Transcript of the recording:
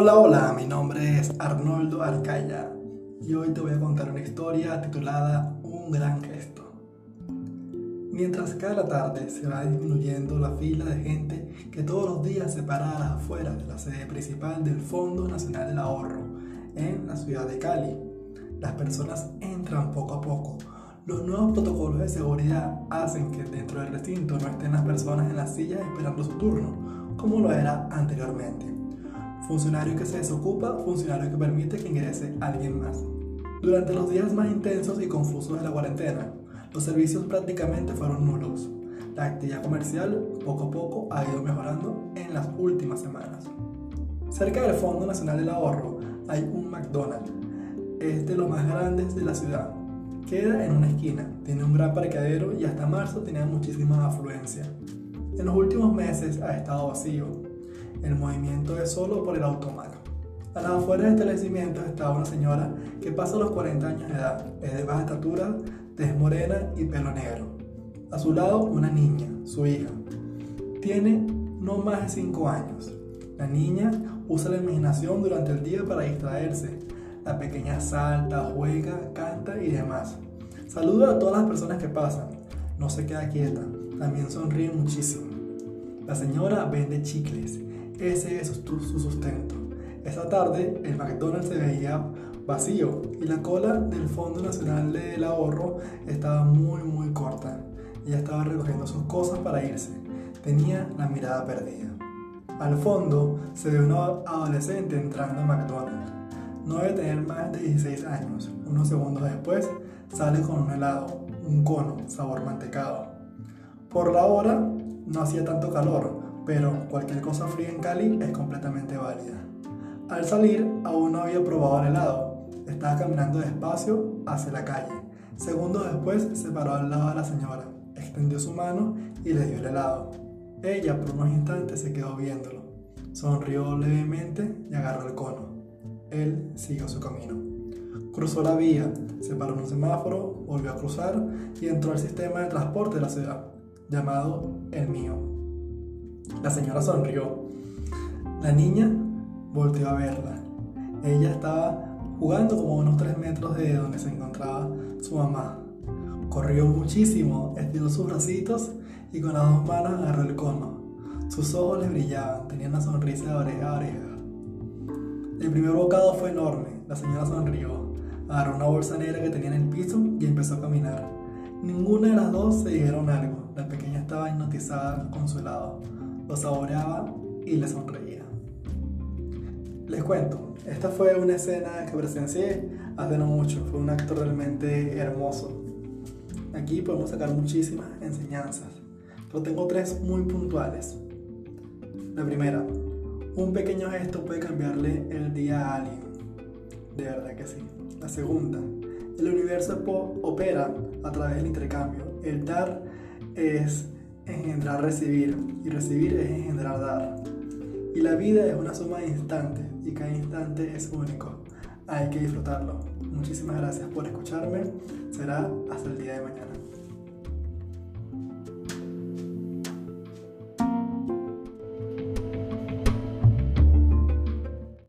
Hola, hola, mi nombre es Arnoldo Arcaya y hoy te voy a contar una historia titulada Un gran gesto. Mientras cada tarde se va disminuyendo la fila de gente que todos los días se para afuera de la sede principal del Fondo Nacional del Ahorro en la ciudad de Cali, las personas entran poco a poco. Los nuevos protocolos de seguridad hacen que dentro del recinto no estén las personas en las sillas esperando su turno, como lo era anteriormente funcionario que se desocupa, funcionario que permite que ingrese alguien más. Durante los días más intensos y confusos de la cuarentena, los servicios prácticamente fueron nulos. La actividad comercial poco a poco ha ido mejorando en las últimas semanas. Cerca del Fondo Nacional del Ahorro hay un McDonald's. Es de los más grandes de la ciudad. Queda en una esquina, tiene un gran parqueadero y hasta marzo tenía muchísima afluencia. En los últimos meses ha estado vacío, el movimiento es solo por el automano. A las afueras del establecimiento estaba una señora que pasa los 40 años de edad, es de baja estatura, tez morena y pelo negro. A su lado una niña, su hija. Tiene no más de 5 años. La niña usa la imaginación durante el día para distraerse. La pequeña salta, juega, canta y demás. Saluda a todas las personas que pasan. No se queda quieta. También sonríe muchísimo. La señora vende chicles ese es su sustento. Esa tarde el McDonald's se veía vacío y la cola del Fondo Nacional del Ahorro estaba muy muy corta. Ella estaba recogiendo sus cosas para irse. Tenía la mirada perdida. Al fondo se ve una adolescente entrando a McDonald's. No debe tener más de 16 años. Unos segundos después sale con un helado, un cono, sabor mantecado. Por la hora no hacía tanto calor, pero cualquier cosa fría en Cali es completamente válida. Al salir, aún no había probado el helado. Estaba caminando despacio hacia la calle. Segundos después se paró al lado de la señora, extendió su mano y le dio el helado. Ella por unos instantes se quedó viéndolo. Sonrió levemente y agarró el cono. Él siguió su camino. Cruzó la vía, se paró en un semáforo, volvió a cruzar y entró al sistema de transporte de la ciudad, llamado El Mío. La señora sonrió. La niña volteó a verla. Ella estaba jugando como a unos 3 metros de donde se encontraba su mamá. Corrió muchísimo, estiró sus bracitos y con las dos manos agarró el cono. Sus ojos le brillaban, tenía una sonrisa de oreja a oreja. El primer bocado fue enorme, la señora sonrió, agarró una bolsa negra que tenía en el piso y empezó a caminar. Ninguna de las dos se dijeron algo, la pequeña estaba hipnotizada con su helado lo saboreaba y le sonreía. Les cuento, esta fue una escena que presencié hace no mucho, fue un acto realmente hermoso. Aquí podemos sacar muchísimas enseñanzas, pero tengo tres muy puntuales. La primera, un pequeño gesto puede cambiarle el día a alguien. De verdad que sí. La segunda, el universo opera a través del intercambio. El dar es engendrar recibir y recibir es engendrar dar. Y la vida es una suma de instantes y cada instante es único. Hay que disfrutarlo. Muchísimas gracias por escucharme. Será hasta el día de mañana.